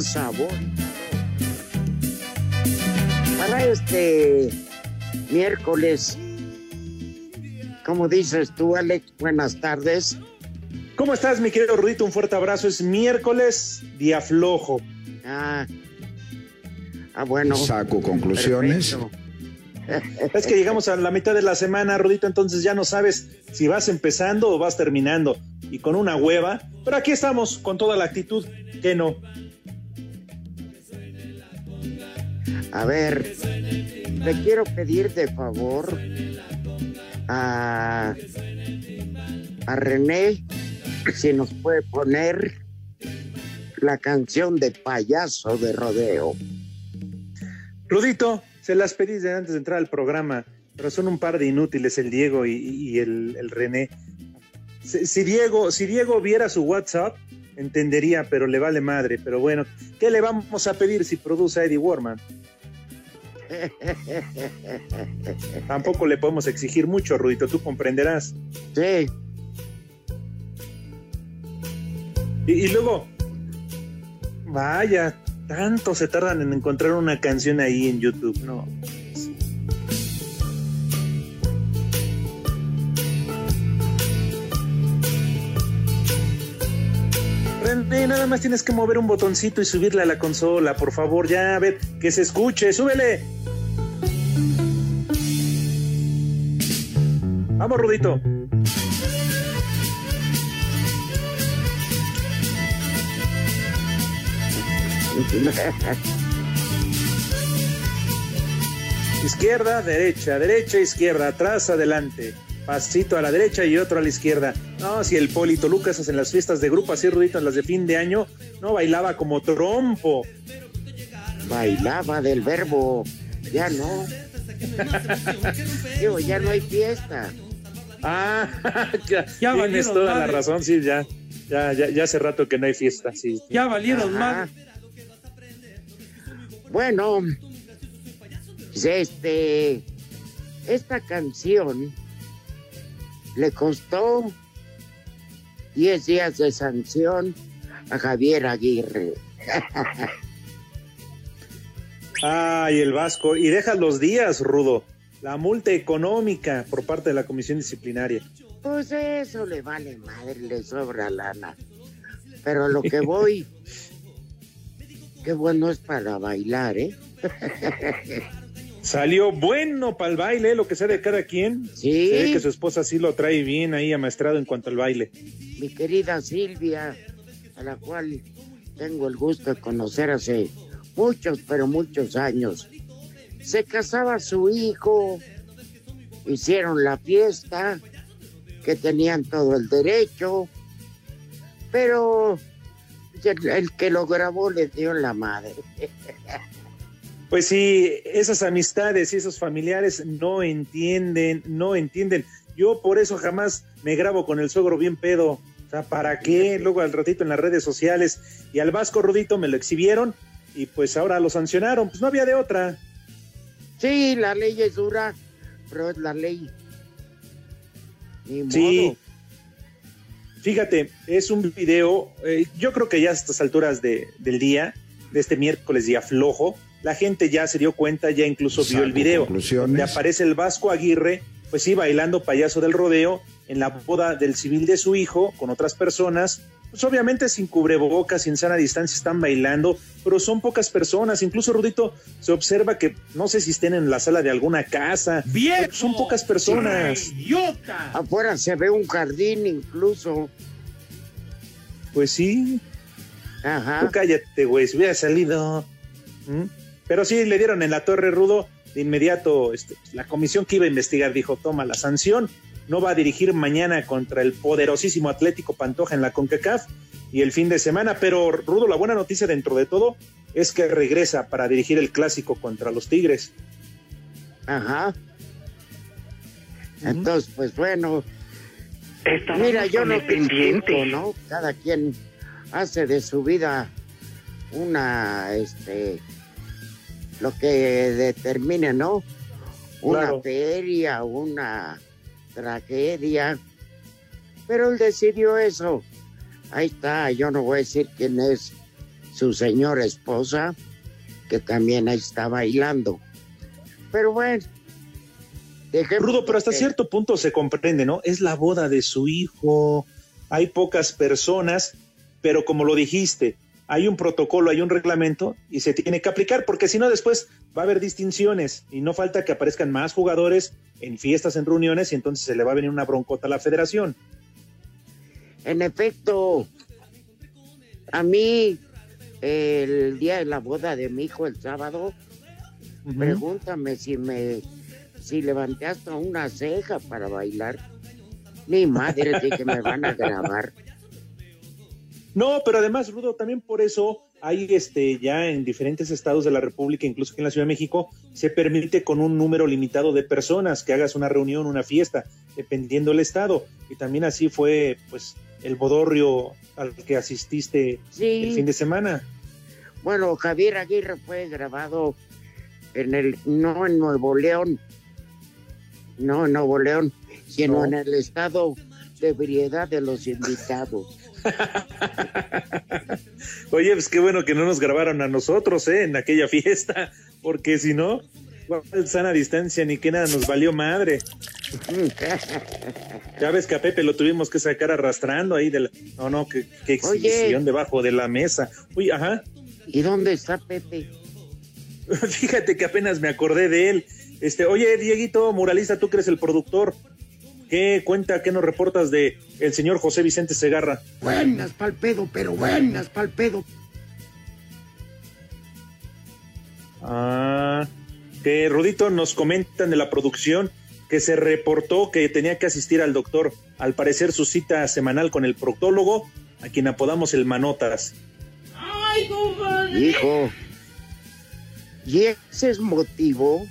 Sabor. Para este miércoles, como dices tú, Alex, buenas tardes. ¿Cómo estás, mi querido Rudito? Un fuerte abrazo. Es miércoles, día flojo. Ah, ah bueno. Saco conclusiones. perfecto. Es que llegamos a la mitad de la semana, Rudito, entonces ya no sabes si vas empezando o vas terminando. Y con una hueva. Pero aquí estamos con toda la actitud. que no? A ver, le quiero pedir de favor a, a René si nos puede poner la canción de payaso de rodeo. Rudito, se las pedí antes de entrar al programa, pero son un par de inútiles el Diego y, y el, René. Si, si Diego, si Diego viera su WhatsApp, entendería, pero le vale madre. Pero bueno, ¿qué le vamos a pedir si produce a Eddie Warman? Tampoco le podemos exigir mucho, Rudito, tú comprenderás. Sí, Y, y luego, vaya, tanto se tardan en encontrar una canción ahí en YouTube, ¿no? René, nada más tienes que mover un botoncito y subirle a la consola, por favor, ya, a ver, que se escuche, súbele. Vamos, Rudito. Izquierda, derecha, derecha, izquierda, atrás, adelante. Pasito a la derecha y otro a la izquierda. No, si el Polito Lucas en las fiestas de grupo así ruditas, las de fin de año, no bailaba como trompo. bailaba del verbo, ya no. Digo, ya no hay fiesta. Ah, ya, Ya tienes toda la razón, sí, ya, ya, ya, ya hace rato que no hay fiesta, sí. Ya valieron mal. Bueno, este, esta canción le costó 10 días de sanción a Javier Aguirre. Ay, el Vasco. Y deja los días, Rudo. La multa económica por parte de la comisión disciplinaria. Pues eso le vale madre, le sobra lana. Pero lo que voy, qué bueno es para bailar, ¿eh? Salió bueno para el baile, lo que sea de cada quien. Sí. Se ve que su esposa sí lo trae bien ahí amaestrado en cuanto al baile. mi querida Silvia, a la cual tengo el gusto de conocer hace muchos, pero muchos años. Se casaba su hijo, hicieron la fiesta, que tenían todo el derecho, pero el, que lo grabó le dio la madre. Pues sí, esas amistades y esos familiares no entienden, no entienden. Yo por eso jamás me grabo con el suegro bien pedo. O sea, ¿para qué? Luego al ratito en las redes sociales. Y al Vasco Rudito me lo exhibieron y pues ahora lo sancionaron. Pues no había de otra. Sí, la ley es dura, pero es la ley. sí. Fíjate, es un video, eh, yo creo que ya a estas alturas de, del día, de este miércoles día flojo, la gente ya se dio cuenta, ya incluso vio el video. Donde aparece el Vasco Aguirre, pues sí, bailando payaso del rodeo en la boda del civil de su hijo con otras personas. Pues obviamente sin cubrebocas, sin sana distancia están bailando, pero son pocas personas. Incluso Rudito se observa que no sé si estén en la sala de alguna casa. ¡Viejo! Son pocas personas. ¡Idiota! Afuera se ve un jardín incluso. Pues sí. Ajá. Tú cállate, güey, si hubiera salido. ¿Mm? Pero sí, le dieron en la torre rudo. De inmediato, este, la comisión que iba a investigar dijo, toma la sanción. No va a dirigir mañana contra el poderosísimo Atlético Pantoja en la CONCACAF y el fin de semana. Pero, Rudo, la buena noticia dentro de todo es que regresa para dirigir el clásico contra los Tigres. Ajá. Entonces, pues bueno. Mira, yo no critico, ¿no? Cada quien hace de su vida una, este, lo que determine, ¿no? Una feria, una tragedia. Pero él decidió eso. Ahí está, yo no voy a decir quién es su señora esposa, que también ahí está bailando. Pero bueno. Rudo, pero hasta cierto punto se comprende, ¿no? Es la boda de su hijo, hay pocas personas, pero como lo dijiste, hay un protocolo, hay un reglamento y se tiene que aplicar, porque si no después va a haber distinciones y no falta que aparezcan más jugadores en fiestas, en reuniones y entonces se le va a venir una broncota a la federación. En efecto, a mí el día de la boda de mi hijo el sábado, pregúntame si me si levanté hasta una ceja para bailar. Ni madre de que me van a grabar. No, pero además, Rudo, también por eso hay este ya en diferentes estados de la República, incluso aquí en la Ciudad de México, se permite con un número limitado de personas que hagas una reunión, una fiesta, dependiendo del estado. Y también así fue, pues, el bodorrio al que asististe el fin de semana. Bueno, Javier Aguirre fue grabado en el, no en Nuevo León, no en Nuevo León, sino en el estado de ebriedad de los invitados. Oye, pues qué bueno que no nos grabaron a nosotros, ¿eh? En aquella fiesta, porque si no, sana distancia ni que nada nos valió madre. ya ves que a Pepe lo tuvimos que sacar arrastrando ahí de la... No, no, que, exhibición debajo de la mesa. Uy, ajá. ¿Y dónde está Pepe? Fíjate que apenas me acordé de él. Este, oye, Dieguito, muralista, tú que eres el productor. ¿Qué cuenta, qué nos reportas de el señor José Vicente Segarra? Buenas pal pedo, pero buenas pal pedo. Ah, que Rudito nos comentan de la producción que se reportó que tenía que asistir al doctor, al parecer su cita semanal con el proctólogo, a quien apodamos el Manotas. ¡Ay, Hijo, ¿y ese es motivo?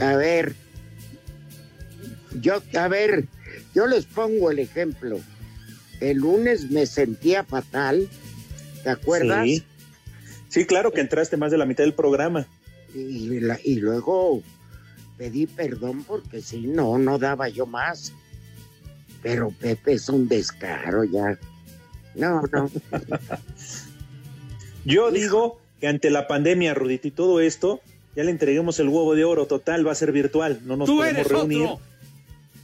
A ver, yo, a ver, yo les pongo el ejemplo. El lunes me sentía fatal, ¿te acuerdas? Sí, claro que entraste más de la mitad del programa. Y, y luego pedí perdón porque si no, no daba yo más. Pero Pepe es un descaro ya. No, no. yo digo que ante la pandemia, Rudito, y todo esto, ya le entreguemos el huevo de oro total, va a ser virtual, no nos podemos reunir.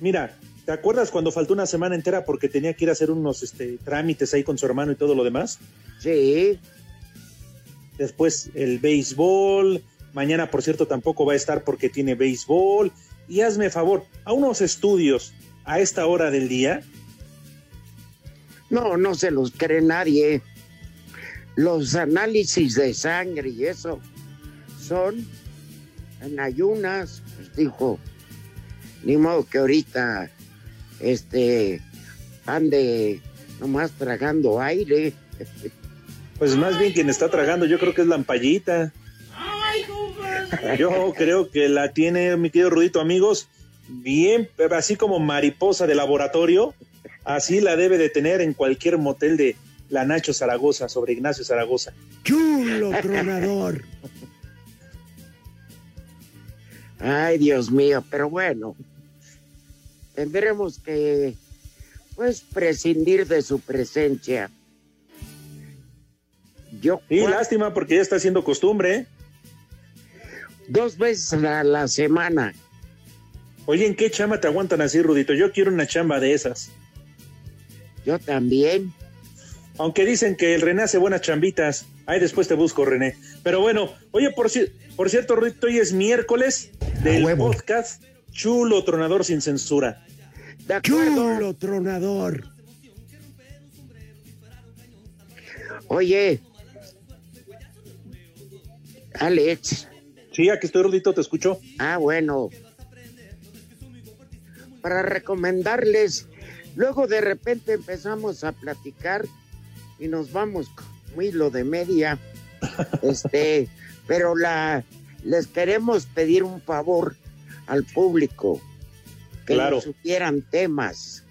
Mira, ¿te acuerdas cuando faltó una semana entera porque tenía que ir a hacer unos este, trámites ahí con su hermano y todo lo demás? Sí. Después el béisbol. Mañana, por cierto, tampoco va a estar porque tiene béisbol. Y hazme favor, a unos estudios a esta hora del día. No, no se los cree nadie. los análisis de sangre y eso son en ayunas, pues dijo, ni modo que ahorita este ande nomás tragando aire. Pues más bien quien está tragando, yo creo que es la ampallita. Yo creo que la tiene, mi querido Rudito, amigos, bien, así como mariposa de laboratorio, así la debe de tener en cualquier motel de la Nacho Zaragoza, sobre Ignacio Zaragoza. Chulo tronador. Ay, Dios mío, pero bueno, tendremos que, pues, prescindir de su presencia. Yo, Sí, lástima porque ya está haciendo costumbre. dos veces a la semana. Oye, ¿en qué chamba te aguantan así, Rudito? Yo quiero una chamba de esas. Yo también. Aunque dicen que el René hace buenas chambitas. Ahí después te busco, René. Pero bueno, oye, por, ci- por cierto, Rudito, hoy es miércoles del huevo. podcast Chulo Tronador sin Censura. De. Chulo tronador. Oye, Alex. Sí, aquí estoy, Rudito, te escucho. Ah, bueno. Para recomendarles, luego de repente empezamos a platicar y nos vamos como hilo de media. Este, pero la les queremos pedir un favor al público que Claro. nos sugieran temas.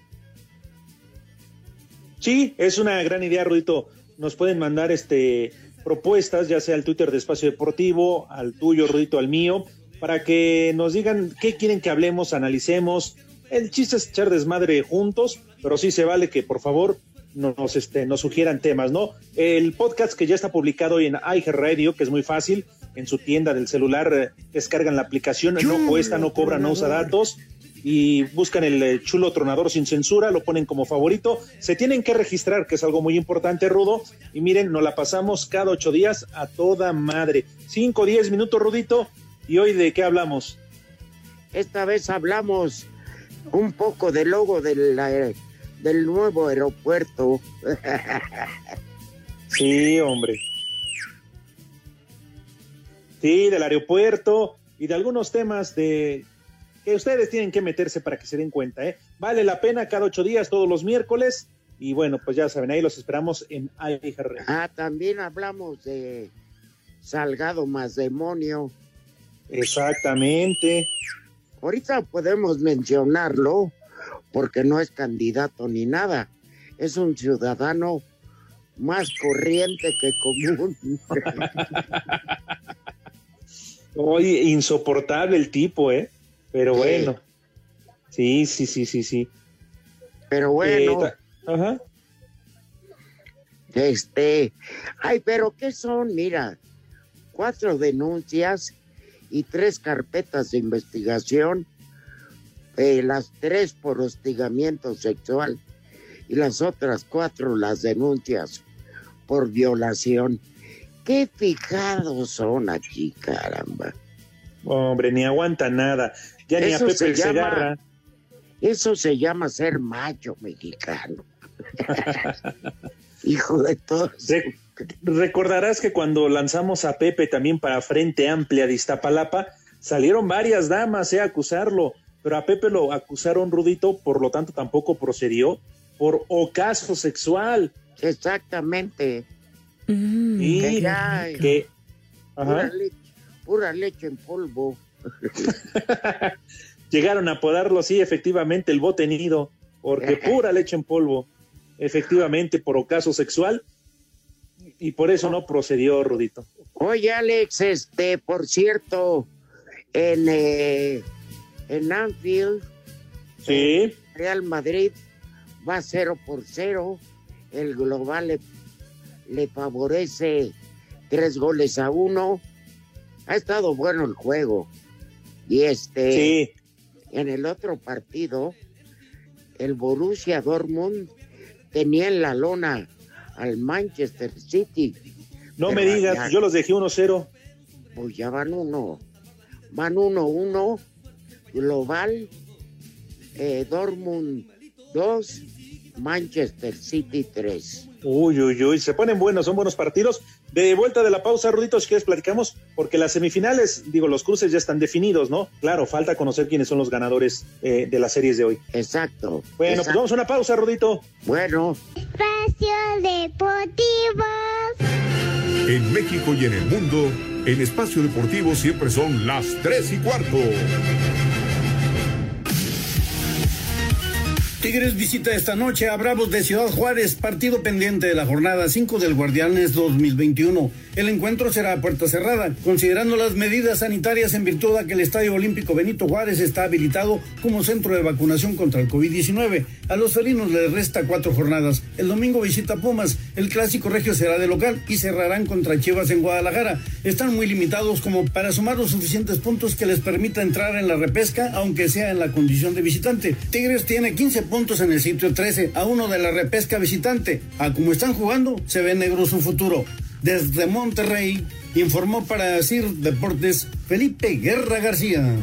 Sí, es una gran idea, Rudito. Nos pueden mandar este propuestas, ya sea al Twitter de Espacio Deportivo, al tuyo, Rudito, al mío, para que nos digan qué quieren que hablemos, analicemos. El chiste es echar desmadre juntos, pero sí se vale que por favor nos, este, nos sugieran temas, ¿no? El podcast que ya está publicado hoy en iHeartRadio, que es muy fácil, en su tienda del celular, eh, descargan la aplicación, no cuesta, no cobra, no usa datos y buscan el eh, chulo tronador sin censura, lo ponen como favorito. Se tienen que registrar, que es algo muy importante, Rudo. Y miren, nos la pasamos cada ocho días a toda madre. Cinco, diez minutos, Rudito. ¿Y hoy de qué hablamos? Esta vez hablamos un poco del logo del, eh, del nuevo aeropuerto. Sí, hombre. Sí, del aeropuerto y de algunos temas de que ustedes tienen que meterse para que se den cuenta, ¿eh? Vale la pena cada ocho días, todos los miércoles. Y bueno, pues ya saben, ahí los esperamos en iHeartRadio. Ah, también hablamos de Salgado más demonio. Exactamente. Ahorita podemos mencionarlo porque no es candidato ni nada. Es un ciudadano más corriente que común. Oye, insoportable el tipo, ¿eh? Pero bueno. Sí, sí, sí, sí, sí. Pero bueno, Eh, Ajá. este, ay, pero ¿qué son? Mira, cuatro denuncias y tres carpetas de investigación, eh, las tres por hostigamiento sexual y las otras cuatro las denuncias por violación. Qué fijados son aquí, caramba. Hombre, ni aguanta nada. Ya ni a Pepe se llama- Segarra. Eso se llama ser macho mexicano. Hijo de todos. Re- recordarás que cuando lanzamos a Pepe también para Frente Amplia de Iztapalapa, salieron varias damas eh, a acusarlo, pero a Pepe lo acusaron rudito, por lo tanto tampoco procedió por ocaso sexual. Exactamente. Mm. Y Que ya, eh, que pura, leche, pura leche en polvo. llegaron a apodarlo, sí, efectivamente, el bote nido, porque pura leche en polvo, efectivamente, por ocaso sexual, y por eso no procedió, Rudito. Oye, Alex, este, por cierto, en, eh, en Anfield, Sí, Real Madrid va 0 por 0. El global le, le favorece tres goles a uno. Ha estado bueno el juego. Y este, sí, en el otro partido, el Borussia Dortmund tenía en la lona al Manchester City. no me digas, ya- yo los dejé 1-0. Pues ya van uno. Van uno, uno. Global. Eh, Dortmund 2. Manchester City 3. Uy, uy, uy, se ponen buenos, son buenos partidos. De vuelta de la pausa, Rudito, si quieres platicamos, porque las semifinales, digo, los cruces ya están definidos, ¿no? Claro, falta conocer quiénes son los ganadores eh, de las series de hoy. Exacto. Bueno, pues vamos a una pausa, Rudito. Bueno. Espacio Deportivo. En México y en el mundo, en Espacio Deportivo siempre son las tres y cuarto. Tigres visita esta noche a Bravos de Ciudad Juárez, partido pendiente de la jornada 5 del Guardianes 2021. El encuentro será a puerta cerrada, considerando las medidas sanitarias en virtud de que el Estadio Olímpico Benito Juárez está habilitado como centro de vacunación contra el COVID-19. A los felinos les resta cuatro jornadas. El domingo visita Pumas, el clásico regio será de local y cerrarán contra Chivas en Guadalajara. Están muy limitados como para sumar los suficientes puntos que les permita entrar en la repesca, aunque sea en la condición de visitante. Tigres tiene 15 puntos en el sitio 13, a uno de la repesca visitante. A como están jugando, se ve negro su futuro. Desde Monterrey, informó para CIR Deportes Felipe Guerra García.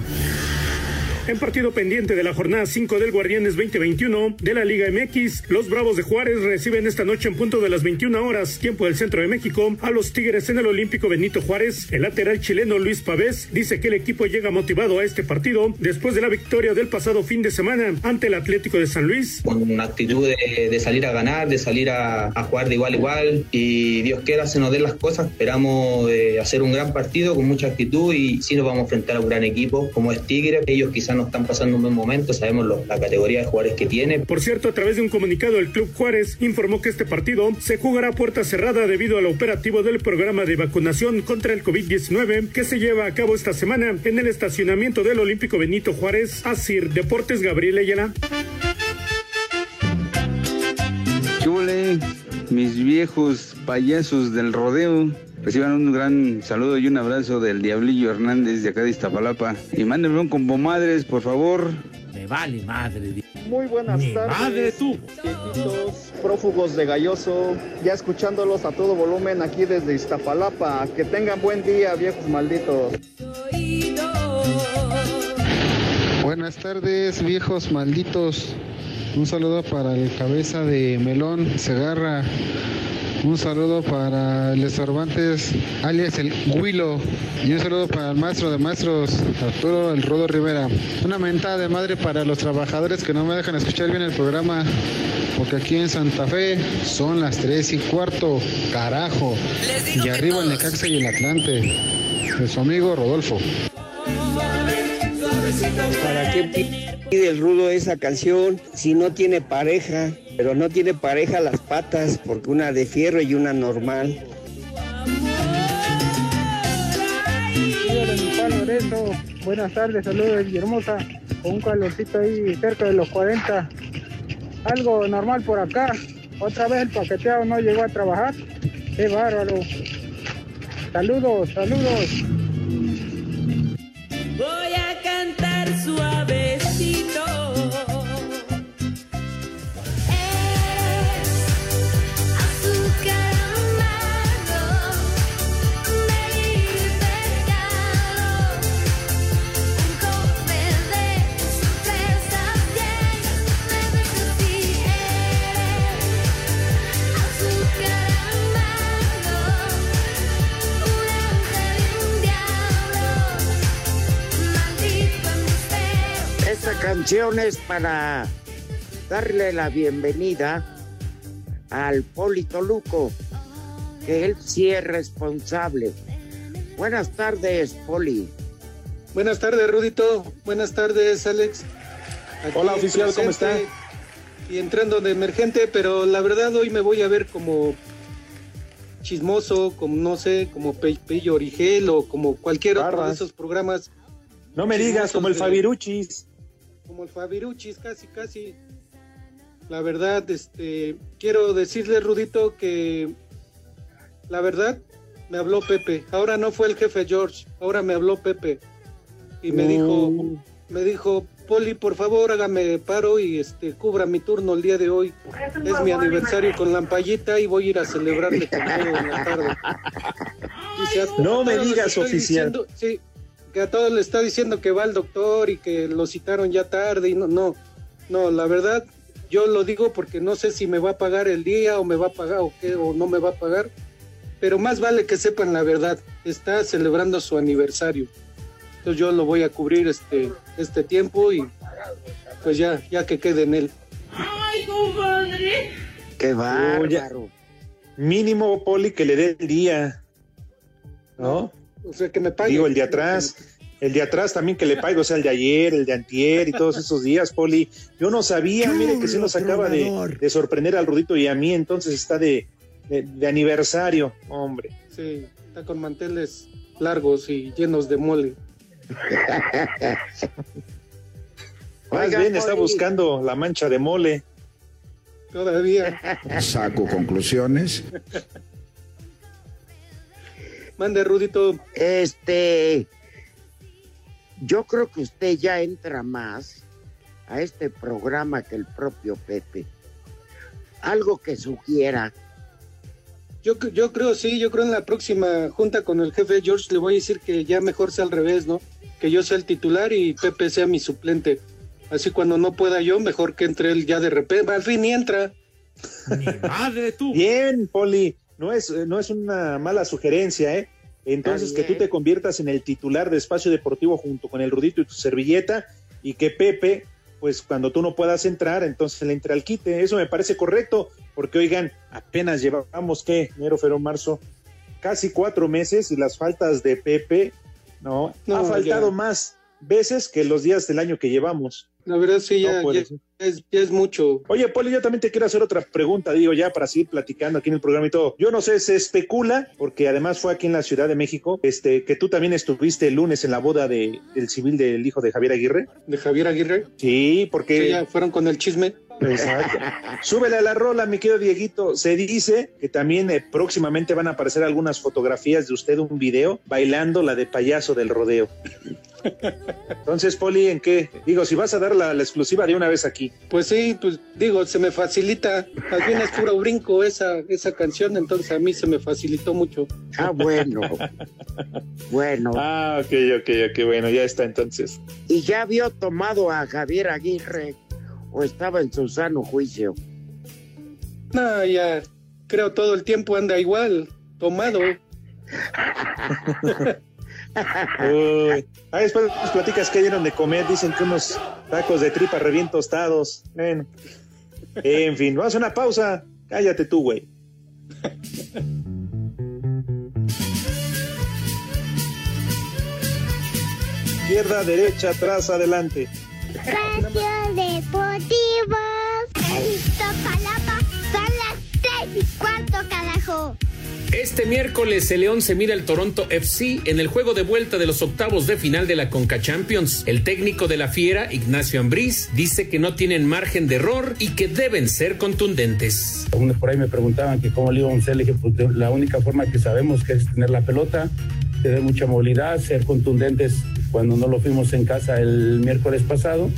En partido pendiente de la jornada 5 del Guardianes 2021 de la Liga MX, los Bravos de Juárez reciben esta noche en punto de las 21 horas, tiempo del centro de México, a los Tigres en el Olímpico Benito Juárez. El lateral chileno Luis Pavés dice que el equipo llega motivado a este partido después de la victoria del pasado fin de semana ante el Atlético de San Luis. Con una actitud de, salir a ganar, de salir a, jugar de igual a igual y Dios quiera se nos den las cosas. Esperamos eh, hacer un gran partido con mucha actitud y sí nos vamos a enfrentar a un gran equipo como es Tigre. Ellos quizás no están pasando un buen momento, sabemos lo, la categoría de jugadores que tiene. Por cierto, a través de un comunicado, el Club Juárez informó que este partido se jugará a puerta cerrada debido al operativo del programa de vacunación contra el COVID-19 que se lleva a cabo esta semana en el estacionamiento del Olímpico Benito Juárez. Asir Deportes Gabriel Ayala. Mis viejos payasos del rodeo. Reciban un gran saludo y un abrazo del Diablillo Hernández de acá de Iztapalapa. Y mándenme un combo madres, por favor. Me vale madre. Muy buenas Me tardes. madre tú. Viejitos, prófugos de Galloso, ya escuchándolos a todo volumen aquí desde Iztapalapa. Que tengan buen día, viejos malditos. Buenas tardes, viejos malditos. Un saludo para el cabeza de Melón Segarra. Un saludo para el Cervantes, alias el Huilo. Y un saludo para el maestro de maestros, Arturo El Rodo Rivera. Una mentada de madre para los trabajadores que no me dejan escuchar bien el programa. Porque aquí en Santa Fe son las 3 y cuarto. Carajo. Y arriba el Necaxa y el Atlante. De su amigo Rodolfo. ¿Para qué pide el rudo esa canción si no tiene pareja? Pero no tiene pareja las patas, porque una de fierro y una normal. Buenas tardes, saludos Hermosa, con un calorcito ahí cerca de los 40. Algo normal por acá. Otra vez el paqueteado no llegó a trabajar. Qué bárbaro. Saludos, saludos. Suavecito. Esta canción es para darle la bienvenida al Polito Luco, que él sí es responsable. Buenas tardes, Poli. Buenas tardes, Rudito. Buenas tardes, Alex. Aquí Hola, oficial, ¿cómo está? Y entrando de emergente, pero la verdad hoy me voy a ver como chismoso, como no sé, como Pe- Pello Origel o como cualquier otro de esos programas. No me digas, como el Fabiruchis. Como el Fabiruchis, casi, casi. La verdad, este, quiero decirle, Rudito, que la verdad me habló Pepe. Ahora no fue el jefe George, ahora me habló Pepe. Y me dijo, me dijo, Poli, por favor, hágame paro y este, cubra mi turno el día de hoy. Es mi aniversario con Lampallita y voy a ir a celebrarle con él en la tarde. No me digas, oficial. diciendo- sí, que a todos le está diciendo que va al doctor y que lo citaron ya tarde y no, no, no, la verdad, yo lo digo porque no sé si me va a pagar el día o me va a pagar o qué, o no me va a pagar. Pero más vale que sepan la verdad. Está celebrando su aniversario. Entonces yo lo voy a cubrir este, este tiempo y pues ya, ya que quede en él. Ay, compadre. Qué bárbaro. Mínimo, Poli, que le dé el día. ¿No? O sea, que me pague. Digo, el de atrás. El de atrás también que le pague, o sea, el de ayer, el de antier y todos esos días, Poli. Yo no sabía, mire que sí nos acaba de, de sorprender al Rudito y a mí, entonces está de, de, de aniversario, hombre. Sí, está con manteles largos y llenos de mole. Más Oiga, bien está Poli. buscando la mancha de mole. Todavía. Saco conclusiones. Mande, Rudito. Este, yo creo que usted ya entra más a este programa que el propio Pepe. Algo que sugiera. Yo, yo creo, sí, yo creo en la próxima junta con el jefe George le voy a decir que ya mejor sea al revés, ¿no? Que yo sea el titular y Pepe sea mi suplente. Así cuando no pueda yo, mejor que entre él ya de repente. Al fin ni entra. Madre tú. Bien, Poli. No es, no es una mala sugerencia, ¿eh? Entonces, que tú te conviertas en el titular de Espacio Deportivo junto con el Rudito y tu servilleta y que Pepe, pues cuando tú no puedas entrar, entonces le entre al quite. Eso me parece correcto, porque oigan, apenas llevamos, ¿qué? Enero, febrero, marzo, casi cuatro meses y las faltas de Pepe, ¿no? No, ha faltado ya. más veces que los días del año que llevamos. La verdad sí, ya, No puede ya- ser. Es, es mucho. Oye, Poli, yo también te quiero hacer otra pregunta, digo, ya para seguir platicando aquí en el programa y todo. Yo no sé, se especula, porque además fue aquí en la Ciudad de México, este, que tú también estuviste el lunes en la boda de, del civil del hijo de Javier Aguirre. ¿De Javier Aguirre? Sí, porque... Sí, ya fueron con el chisme. Exacto. Súbele a la rola, mi querido Dieguito. Se dice que también eh, próximamente van a aparecer algunas fotografías de usted, un video, bailando la de payaso del rodeo. Entonces, Poli, ¿en qué? Digo, si vas a dar la, la exclusiva de una vez aquí. Pues sí, pues digo, se me facilita. Más bien es puro brinco esa, esa canción, entonces a mí se me facilitó mucho. Ah, bueno. bueno. Ah, ok, ok, ok, bueno, ya está entonces. ¿Y ya había tomado a Javier Aguirre o estaba en su sano juicio? No, ya creo todo el tiempo anda igual, tomado. Uy. Ah, después nos platicas que dieron de comer. Dicen que unos tacos de tripa re bien tostados. Bueno. En fin, vamos a una pausa. Cállate tú, güey. Izquierda, derecha, atrás, adelante. En son las seis y cuarto, carajo. Este miércoles el León se mira al Toronto FC en el juego de vuelta de los octavos de final de la Conca Champions. El técnico de la Fiera, Ignacio Ambriz, dice que no tienen margen de error y que deben ser contundentes. Algunos por ahí me preguntaban que cómo le íbamos a hacer. Le dije, pues la única forma que sabemos que es tener la pelota, tener mucha movilidad, ser contundentes cuando no lo fuimos en casa el miércoles pasado.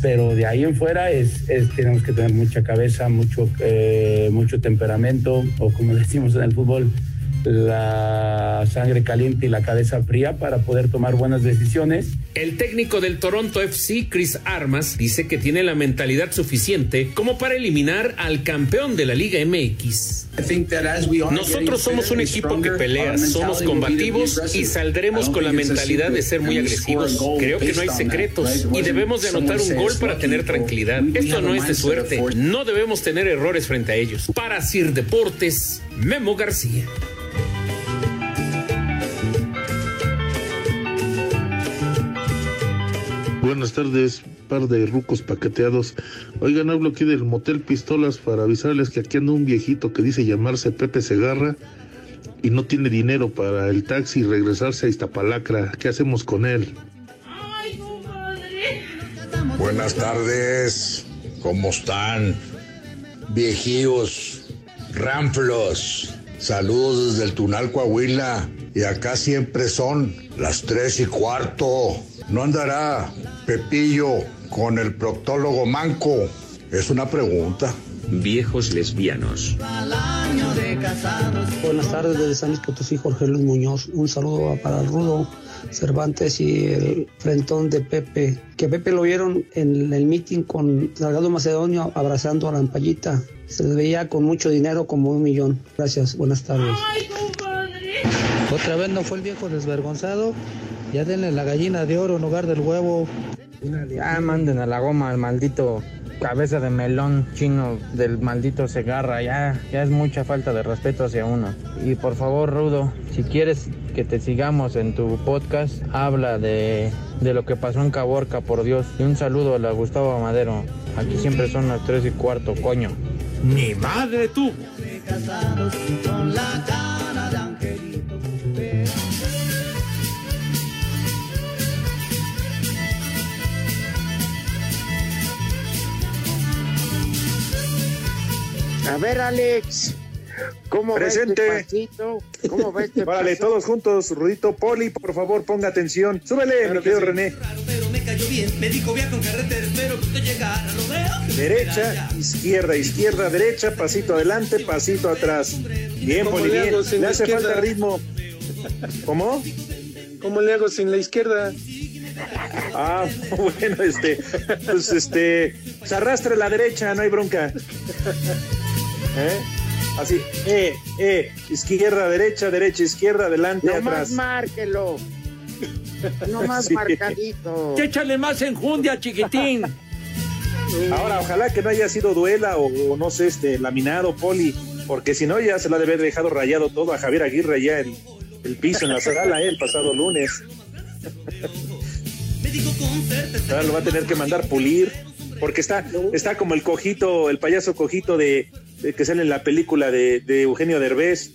Pero de ahí en fuera es, es- tenemos que tener mucha cabeza, mucho, eh, mucho temperamento, o como decimos en el fútbol, la sangre caliente y la cabeza fría para poder tomar buenas decisiones. El técnico del Toronto FC, Chris Armas, dice que tiene la mentalidad suficiente como para eliminar al campeón de la Liga MX. Nosotros somos un equipo que pelea, somos combativos y saldremos con la mentalidad de ser muy agresivos. Creo que no hay secretos y debemos de anotar un gol para tener tranquilidad. Esto no es de suerte, no debemos tener errores frente a ellos. Para Sir Deportes, Memo García. Buenas tardes, par de rucos paqueteados. Oigan, hablo aquí del motel Pistolas para avisarles que aquí anda un viejito que dice llamarse Pepe Segarra y no tiene dinero para el taxi y regresarse a Iztapalacra. ¿Qué hacemos con él? Buenas tardes, ¿cómo están? Viejíos, ramplos, saludos desde el Tunal Coahuila. Y acá siempre son las tres y cuarto. ¿No andará Pepillo con el proctólogo manco? Es una pregunta. Viejos lesbianos. Buenas tardes desde San Luis Potosí, Jorge Luis Muñoz. Un saludo para el Rudo Cervantes y el frentón de Pepe. Que Pepe lo vieron en el meeting con Salgado Macedonio abrazando a la ampallita. Se le veía con mucho dinero, como un millón. Gracias, buenas tardes. Otra vez no fue el viejo desvergonzado. Ya denle la gallina de oro en lugar del huevo. Ya manden a la goma al maldito cabeza de melón chino del maldito Segarra. Ya, ya es mucha falta de respeto hacia uno. Y por favor, Rudo, si quieres que te sigamos en tu podcast, habla de, de lo que pasó en Caborca, por Dios. Y un saludo a la Gustavo Madero. Aquí siempre son las tres y cuarto, coño. ¡Mi madre tú! A ver, Alex, ¿cómo Presente. ves este pasito? ¿Cómo ves este Órale, paso? todos juntos, Rudito Poli, por favor, ponga atención. Súbele, mi querido René. me cayó bien. Me dijo viaje con carretera, espero que usted llegara. Lo veo. Derecha, izquierda, izquierda, derecha, pasito adelante, pasito atrás. Bien, ¿Cómo Poli, le bien. Le hace izquierda? falta ritmo. ¿Cómo? ¿Cómo le hago sin la izquierda? Ah, bueno, este, pues este, se arrastra la derecha, no hay bronca. ¿Eh? Así, eh, eh, izquierda, derecha, derecha, izquierda, adelante, No más atrás. márquelo. No más Sí. marcadito. Échale más enjundia, chiquitín. Ahora, ojalá que no haya sido duela o, o no sé, este, laminado, poli, porque si no ya se la ha de haber dejado rayado todo a Javier Aguirre allá en el piso en la sala eh, el pasado lunes. Ahora lo va a tener que mandar pulir, porque está, está como el cojito, el payaso cojito de que sale en la película de, de Eugenio Derbez,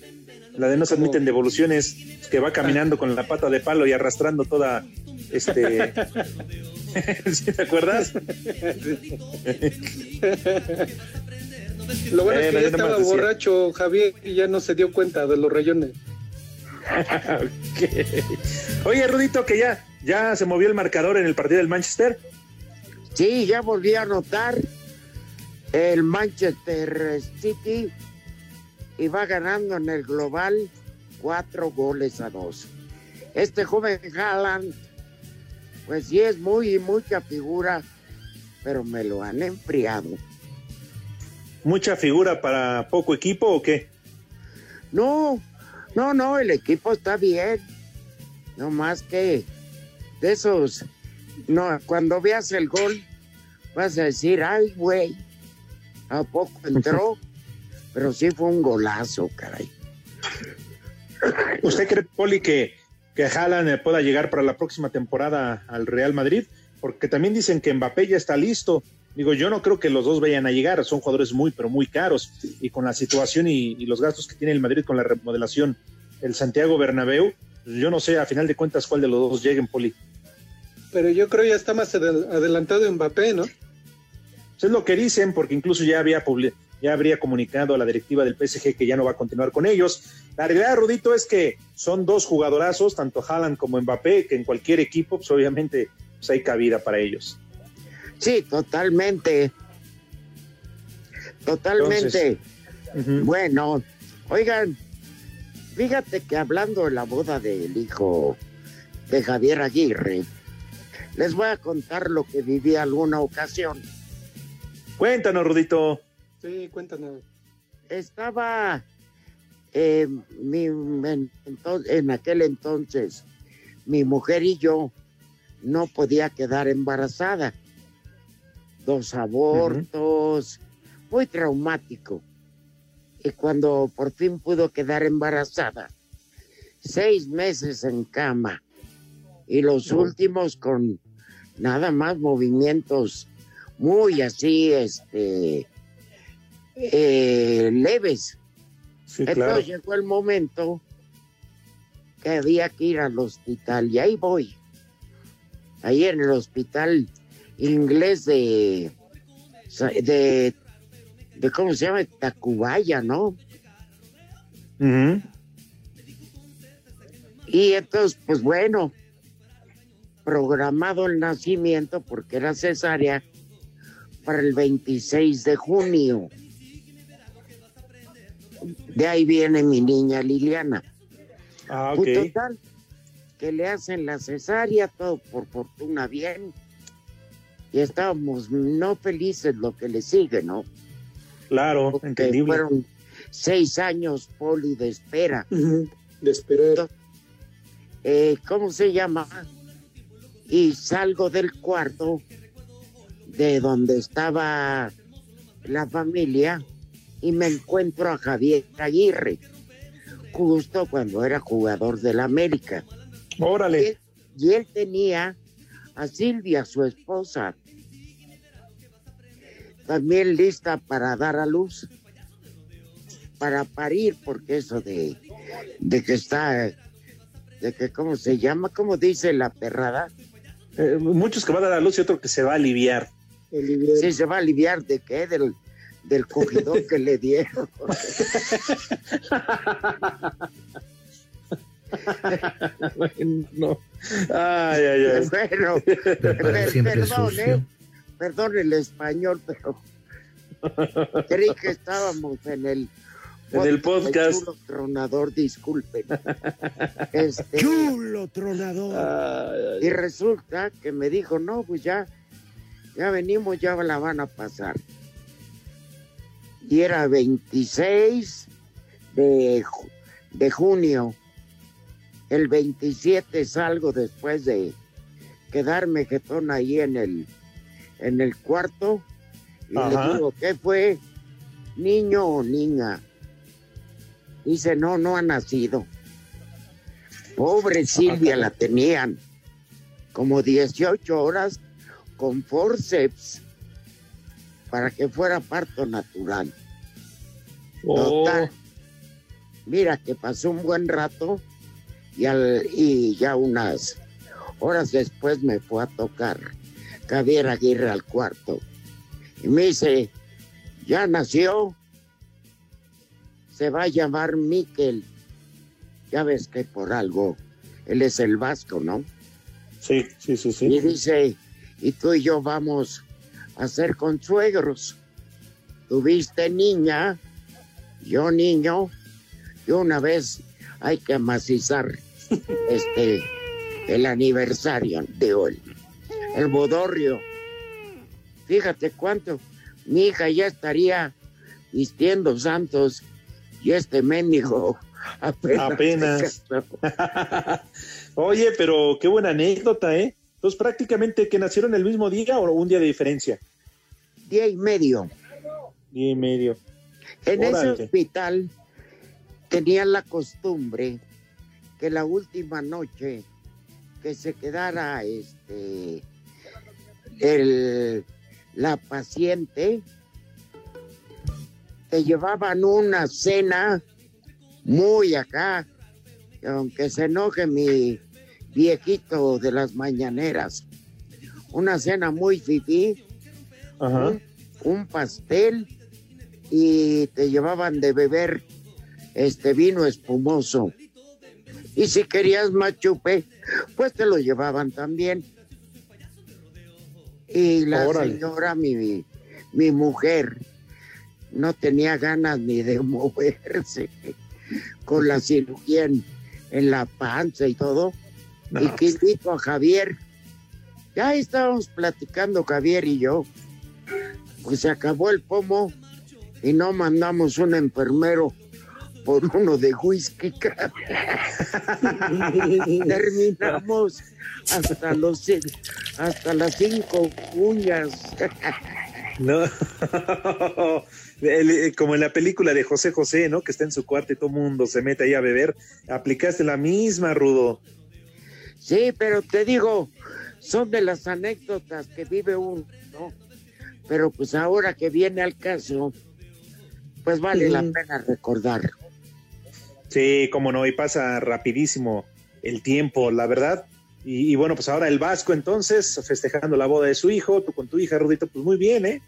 la de no se admiten devoluciones, que va caminando con la pata de palo y arrastrando toda, este, ¿Sí ¿te acuerdas? Lo bueno es Bueno, que ya estaba decía. borracho Javier y ya no se dio cuenta de los rayones. Oye, Rudito, que ya, ya se movió el marcador en el partido del Manchester. Sí, ya volví a anotar el Manchester City y va ganando en el global cuatro goles a dos. Este joven Haaland, pues sí es muy mucha figura, pero me lo han enfriado. ¿Mucha figura para poco equipo o qué? No, no, no, el equipo está bien. No más que de esos, no, cuando veas el gol, vas a decir, ay, güey, ¿a poco entró? Pero sí fue un golazo, caray. ¿Usted cree, Poli, que, que Haaland pueda llegar para la próxima temporada al Real Madrid? Porque también dicen que Mbappé ya está listo. Digo, yo no creo que los dos vayan a llegar, son jugadores muy, pero muy caros. Y con la situación y, y los gastos que tiene el Madrid con la remodelación del Santiago Bernabéu, pues yo no sé a final de cuentas cuál de los dos lleguen, Poli. Pero yo creo ya está más adel- adelantado Mbappé, ¿no? Eso es lo que dicen, porque incluso ya había ya habría comunicado a la directiva del PSG que ya no va a continuar con ellos. La realidad, Rudito, es que son dos jugadorazos, tanto Haaland como Mbappé, que en cualquier equipo, pues obviamente pues, hay cabida para ellos. Sí, totalmente. Totalmente. Bueno, oigan, fíjate que hablando de la boda del hijo de Javier Aguirre, les voy a contar lo que viví alguna ocasión. Cuéntanos, Rudito. Sí, cuéntanos. Estaba eh, mi, en, aquel entonces, mi mujer y yo no podía quedar embarazada. Dos abortos, muy traumático. Y cuando por fin pudo quedar embarazada, seis meses en cama y los últimos con nada más movimientos muy así, este, eh, leves. Entonces claro. llegó el momento que había que ir al hospital y ahí voy. Ahí en el hospital inglés de, de, de ¿cómo se llama? Tacubaya, ¿no? Y entonces, pues bueno, programado el nacimiento porque era cesárea para el 26 de junio. De ahí viene mi niña Liliana. Ah, Pues, ok. total, que le hacen la cesárea, todo por fortuna bien. Y estábamos no felices lo que le sigue, ¿no? Claro, Que entendible. fueron seis años, Poli, de espera. De esperar. Eh, ¿Cómo se llama? Y salgo del cuarto de donde estaba la familia y me encuentro a Javier Aguirre, justo cuando era jugador del América. Órale. Y él tenía a Silvia, su esposa, también lista para dar a luz, para parir, porque eso de, de que está, de que, ¿cómo se llama? ¿Cómo dice la perrada? Eh, muchos que van a dar a luz y otro que se va a aliviar. Sí, se va a aliviar de qué, del, del cogidón que le dieron. no. Ay, ay, ay. Bueno, per- perdón. ¿eh? Perdón el español, pero creí que estábamos en el En el podcast. Chulo tronador, disculpen. Este, Chulo tronador. y resulta que me dijo, no, pues ya, ya venimos, ya la van a pasar. Y era 26 de, de junio. El 27 salgo después de quedarme jetón ahí en el, en el cuarto. Y Ajá. le digo, ¿qué fue? ¿Niño o niña? Dice, no, no ha nacido. Pobre Silvia la tenían como 18 horas con forceps para que fuera parto natural. Oh. Total. Mira que pasó un buen rato y, al- y ya unas horas después me fue a tocar Javier Aguirre al cuarto. Y me dice, ya nació, se va a llamar Miquel. Ya ves que por algo, él es el vasco, ¿no? Sí, sí, sí, sí. Y dice, y tú y yo vamos a ser consuegros. Tuviste niña, yo niño, y una vez hay que amacizar este el aniversario de hoy. El bodorrio. Fíjate cuánto. Mi hija ya estaría vistiendo santos y este mendigo apenas. Apenas. Oye, pero qué buena anécdota, ¿eh? Entonces prácticamente que nacieron el mismo día o un día de diferencia. Día y medio. Día y medio. En ese hospital tenían la costumbre que la última noche que se quedara este el, la paciente te llevaban una cena muy acá, aunque se enoje mi viejito de las mañaneras, una cena muy fifí, un, un pastel y te llevaban de beber este vino espumoso. Y si querías más chupe, pues te lo llevaban también. Y la Órale. señora, mi, mi mujer, no tenía ganas ni de moverse con la cirugía en, en la panza y todo. Y que invito a Javier. Ya estábamos platicando Javier y yo. Pues se acabó el pomo y no mandamos un enfermero por uno de whisky. Terminamos hasta los hasta las cinco uñas. No. Eh, como en la película de José José, ¿no? Que está en su cuarto y todo el mundo se mete ahí a beber. Aplicaste la misma, Rudo. Sí, pero te digo, son de las anécdotas que vive uno, ¿no? Pero pues ahora que viene al caso, pues vale la pena recordar. Sí, como no, y pasa rapidísimo el tiempo, la verdad. Y, y bueno, pues ahora el Vasco entonces, festejando la boda de su hijo, tú con tu hija, Rudito, pues muy bien, ¿eh?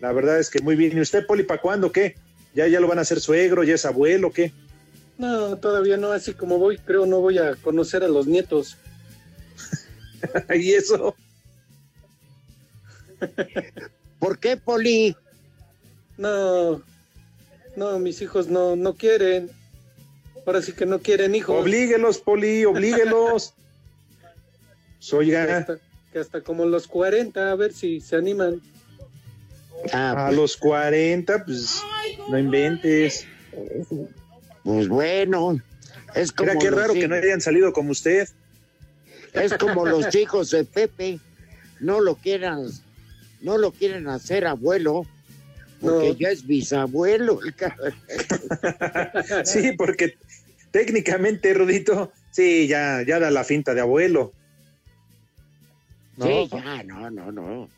La verdad es que muy bien. ¿Y usted, Poli, para cuándo qué? ¿Ya, ¿Ya lo van a hacer suegro? ¿Ya es abuelo? ¿Qué? No, todavía no, así como voy, creo no voy a conocer a los nietos. ¿Y eso? ¿Por qué, Poli? No, No, mis hijos no, no quieren. Ahora sí que no quieren hijos. Oblíguelos, Poli, oblíguelos. Que hasta, que hasta como los 40, a ver si se animan. a los 40, pues no inventes. Pues bueno, es como. Mira qué raro que no hayan salido como usted. Es como los hijos de Pepe, no lo quieran, no lo quieren hacer abuelo, porque No. ya es bisabuelo. el. Sí, porque técnicamente, Rudito, sí, ya, ya da la finta de abuelo. No. Sí, ya, no, no, no.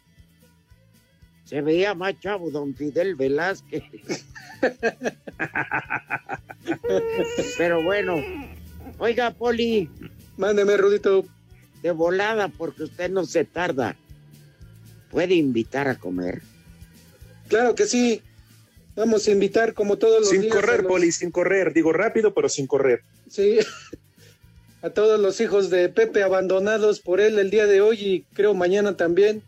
Se veía más chavo don Fidel Velázquez. Pero bueno, oiga, Poli. Mándeme, Rudito. De volada, porque usted no se tarda. Puede invitar a comer. Claro que sí. Vamos a invitar como todos los Sin días. a correr, los- Poli, sin correr. Digo rápido, pero sin correr. Sí. A todos los hijos de Pepe abandonados por él el día de hoy y creo mañana también.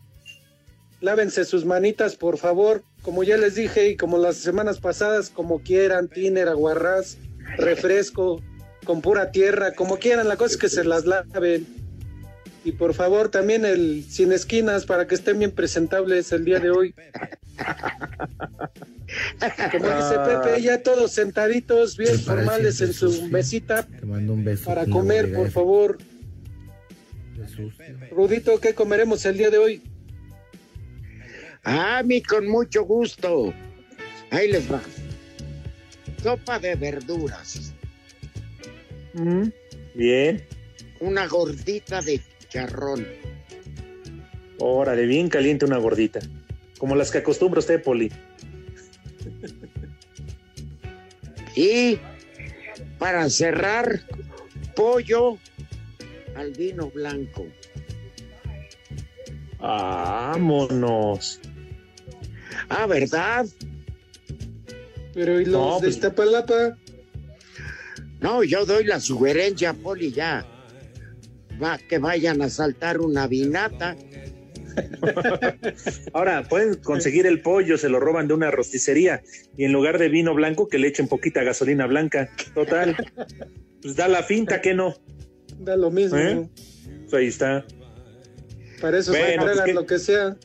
Lávense sus manitas, por favor. Como ya les dije y como las semanas pasadas, como quieran, tiner, aguarrás, refresco, con pura tierra, como quieran. La cosa es que se las laven. Y por favor, también el sin esquinas para que estén bien presentables el día de hoy. Como dice Pepe, ya todos sentaditos, bien formales en su sucio. mesita Te mando un beso. para comer, por favor. Rudito, ¿qué comeremos el día de hoy? Ah, mi, con mucho gusto. Ahí les va. Sopa de verduras. Bien. Una gordita de charrón. Órale, bien caliente una gordita. Como las que acostumbra usted, Poli. Y para cerrar, pollo al vino blanco. Vámonos. Ah, ¿verdad? Pero ¿y los No, de pues- Iztapalapa? No, yo doy la sugerencia, Poli, ya. Va, que vayan a saltar una vinata. Ahora, pueden conseguir el pollo, se lo roban de una rosticería y en lugar de vino blanco que le echen poquita gasolina blanca. Total. Pues da la finta que no. Da lo mismo. ¿Eh? Pues ahí está. Para eso se Bueno, pues, entregan ¿qué? lo que sea.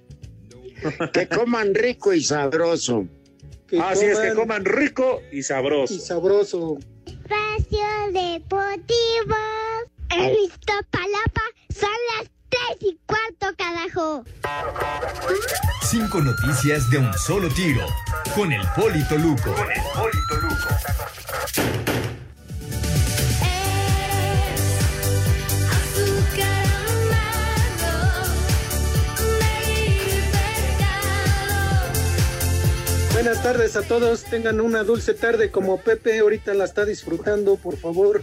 Que coman rico y sabroso. Que Así es, que coman rico y sabroso. Y sabroso. Espacio Deportivo. En Iztapalapa son las tres y cuarto, carajo. Cinco noticias de un solo tiro. Con el Polito Luco. Con el Polito Luco. Buenas tardes a todos. Tengan una dulce tarde como Pepe ahorita la está disfrutando, por favor.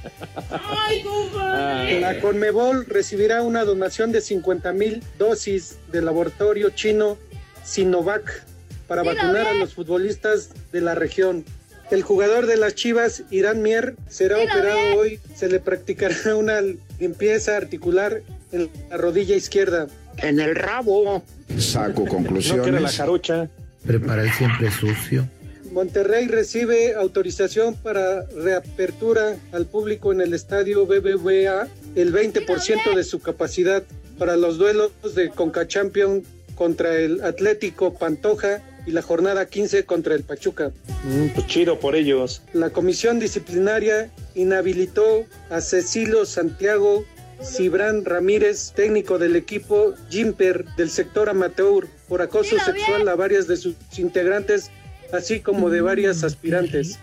Ay. La Conmebol recibirá una donación de 50 mil dosis del laboratorio chino Sinovac para vacunar a los futbolistas de la región. El jugador de las Chivas, Irán Mier, será operado hoy. Se le practicará una limpieza articular en la rodilla izquierda. En el rabo. Saco No que era la conclusiones. Jarocha. Prepara el siempre sucio. Monterrey recibe autorización para reapertura al público en el estadio BBVA el 20% de su capacidad para los duelos de Conca Champion contra el Atlético Pantoja y la jornada 15 contra el Pachuca. Mm, pues chido por ellos. La comisión disciplinaria inhabilitó a Cecilio Santiago Cibrán Ramírez, técnico del equipo Jimper del sector amateur, por acoso Dilo sexual a varias de sus integrantes, así como de varias aspirantes.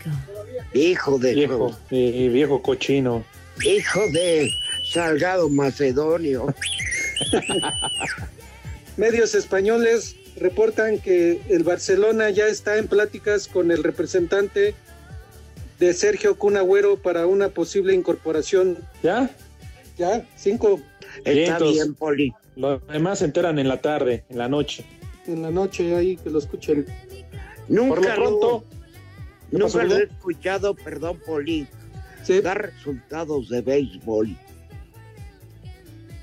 Hijo de. Viejo, y viejo cochino. Hijo de Salgado Macedonio. Medios españoles reportan que el Barcelona ya está en pláticas con el representante de Sergio Cunagüero para una posible incorporación. ¿Ya? Ya, cinco Está bien, Poli. Los demás se enteran en la tarde, en la noche. en la noche ahí que lo escuchen. Nunca Por lo pronto, lo, ¿qué nunca lo he escuchado, perdón, Poli. Sí. Dar resultados de béisbol.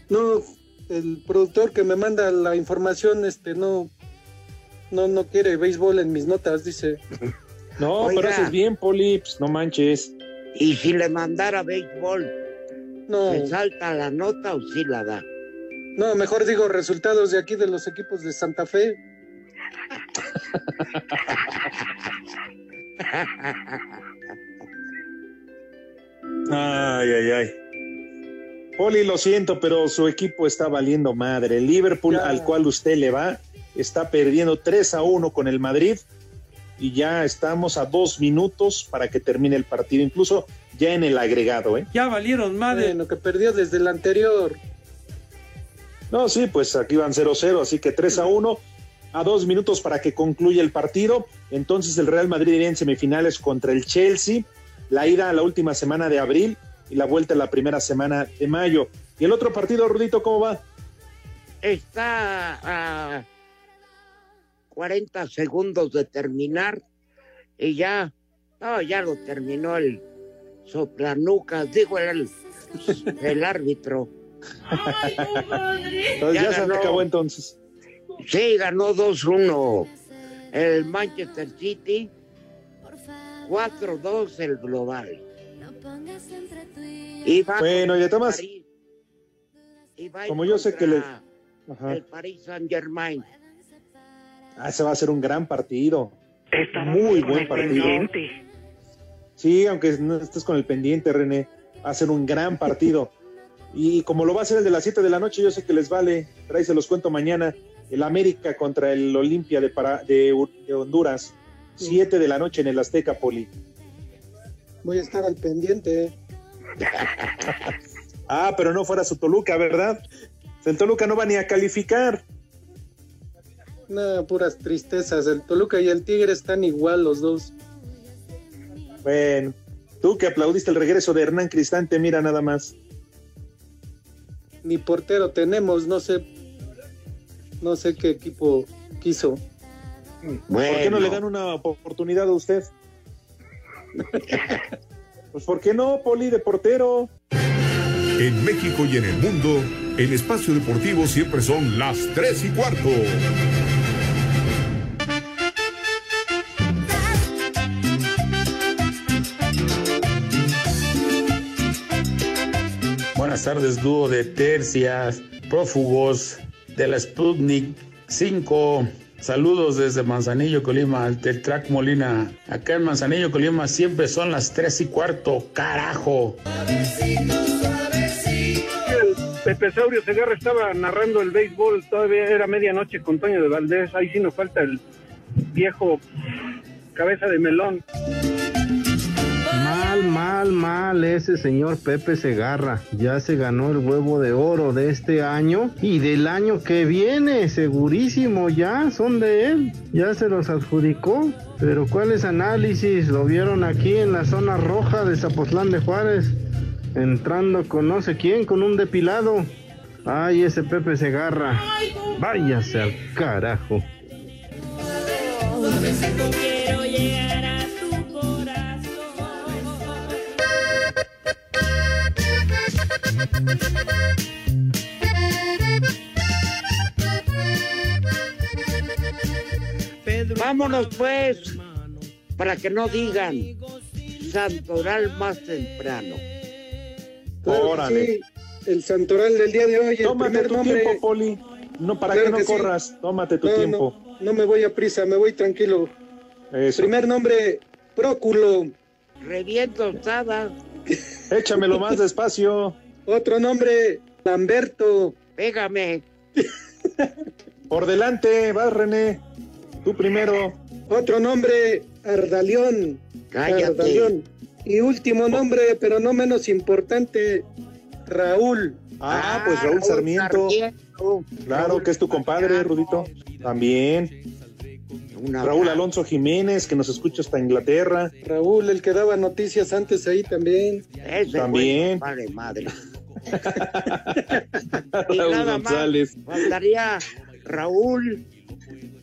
No, el productor que me manda la información, este, no, no, no quiere béisbol en mis notas, dice. No, pero haces bien, Poli, pues, no manches. Y si le mandara béisbol, No. ¿se salta la nota o sí la da? No, mejor digo resultados de aquí de los equipos de Santa Fe. Ay, ay, ay. Poli, lo siento, pero su equipo está valiendo madre. El Liverpool, Ya. al cual usted le va, está perdiendo 3 a 1 con el Madrid y ya estamos a dos minutos para que termine el partido, incluso ya en el agregado, ¿eh? Ya valieron madre. Bueno, que perdió desde el anterior. No, sí, pues aquí van 0-0, así que 3 a 1, a dos minutos para que concluya el partido. Entonces el Real Madrid iría en semifinales contra el Chelsea, la ida a la última semana de abril y la vuelta a la primera semana de mayo. ¿Y el otro partido, Rudito, cómo va? Está a 40 segundos de terminar y ya, no, ya lo terminó el soplanucas, digo el, el árbitro. Entonces ya, Ya se ganó. acabó entonces. Sí, ganó 2-1 el Manchester City, 4-2 el global. Y va Bueno, contra y además, París. Y va como yo sé que le... Ajá. El Paris Saint Germain. Ah, ese va a ser un gran partido. Muy buen partido. Sí, aunque no estés con el pendiente, René, va a ser un gran partido. Y como lo va a hacer el de las 7 de la noche, yo sé que les vale. Pero ahí se los cuento mañana. El América contra el Olimpia de, Para- de, de Honduras. 7 de la noche en el Azteca Poli. Voy a estar al pendiente. Ah, pero no fuera su Toluca, ¿verdad? El Toluca no va ni a calificar. Nada, puras tristezas. El Toluca y el Tigre están igual los dos. Bueno, tú que aplaudiste el regreso de Hernán Cristante, mira nada más. Ni portero tenemos, no sé. No sé qué equipo quiso. ¿Por qué no le dan una oportunidad a usted? pues ¿por qué no, Poli, de portero? En México y en el mundo, el espacio deportivo siempre son las 3 y cuarto. Buenas tardes, dúo de tercias, prófugos de la Sputnik 5. Saludos desde Manzanillo, Colima, al Teltrac Molina. Acá en Manzanillo, Colima, siempre son las 3 y cuarto, carajo. Pepe Saurio Segarra estaba narrando el béisbol, todavía era medianoche con Toño de Valdés, ahí sí nos falta el viejo cabeza de melón. Mal, mal, mal ese señor Pepe Segarra. Ya se ganó el huevo de oro de este año y del año que viene, segurísimo, ya son de él. Ya se los adjudicó. Pero ¿cuáles análisis? Lo vieron aquí en la zona roja de Zapotlán de Juárez. Entrando con no sé quién, con un depilado. Ay, ese Pepe Segarra. Váyase al carajo. Vámonos pues, para que no digan Santoral más temprano. Claro que sí, el santoral del día de hoy, el Tómate primer tu nombre. tiempo, Poli. No, para Claro que no que sí. corras, tómate tu No, tiempo. No, no me voy a prisa, me voy tranquilo. Eso. Primer nombre, Próculo. Reviento osada. Échamelo más despacio. Otro nombre, Lamberto. Pégame. Por delante, vas, René. Tú primero. Otro nombre, Ardalión. Cállate. Ardalión. Y último nombre, pero no menos importante, Raúl. Ah, pues Raúl Sarmiento. Claro que es tu compadre, Rudito. También. Raúl Alonso Jiménez, que nos escucha hasta Inglaterra. Raúl, el que daba noticias antes ahí también. Ese También. Madre. Raúl nada más. Faltaría Raúl,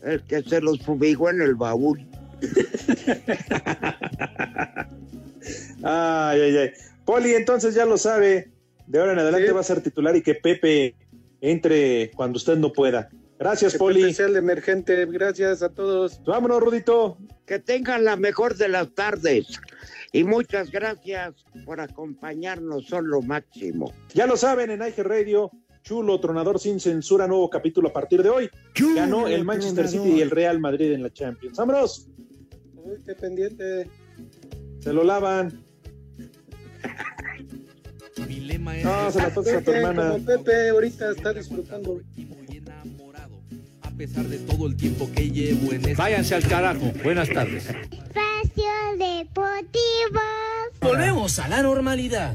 el que se los fumigó en el baúl. Ay, ay, ay. Poli, entonces ya lo sabe. De ahora en adelante Sí. va a ser titular y que Pepe entre cuando usted no pueda. Gracias, Poli. Especial emergente, gracias a todos. Vámonos, Rudito. Que tengan la mejor de las tardes. Y muchas gracias por acompañarnos, son lo máximo. Ya lo saben, en IG Radio, Chulo, Tronador sin censura, nuevo capítulo a partir de hoy. Ganó el Manchester City y el Real Madrid en la Champions. ¡Vámonos! Uy, qué pendiente. Se lo lavan. No, se la toca a tu hermana. como Pepe ahorita está disfrutando. A pesar de todo el tiempo que llevo en este... Váyanse al carajo. Buenas tardes. Espacio Deportivo. Volvemos a la normalidad.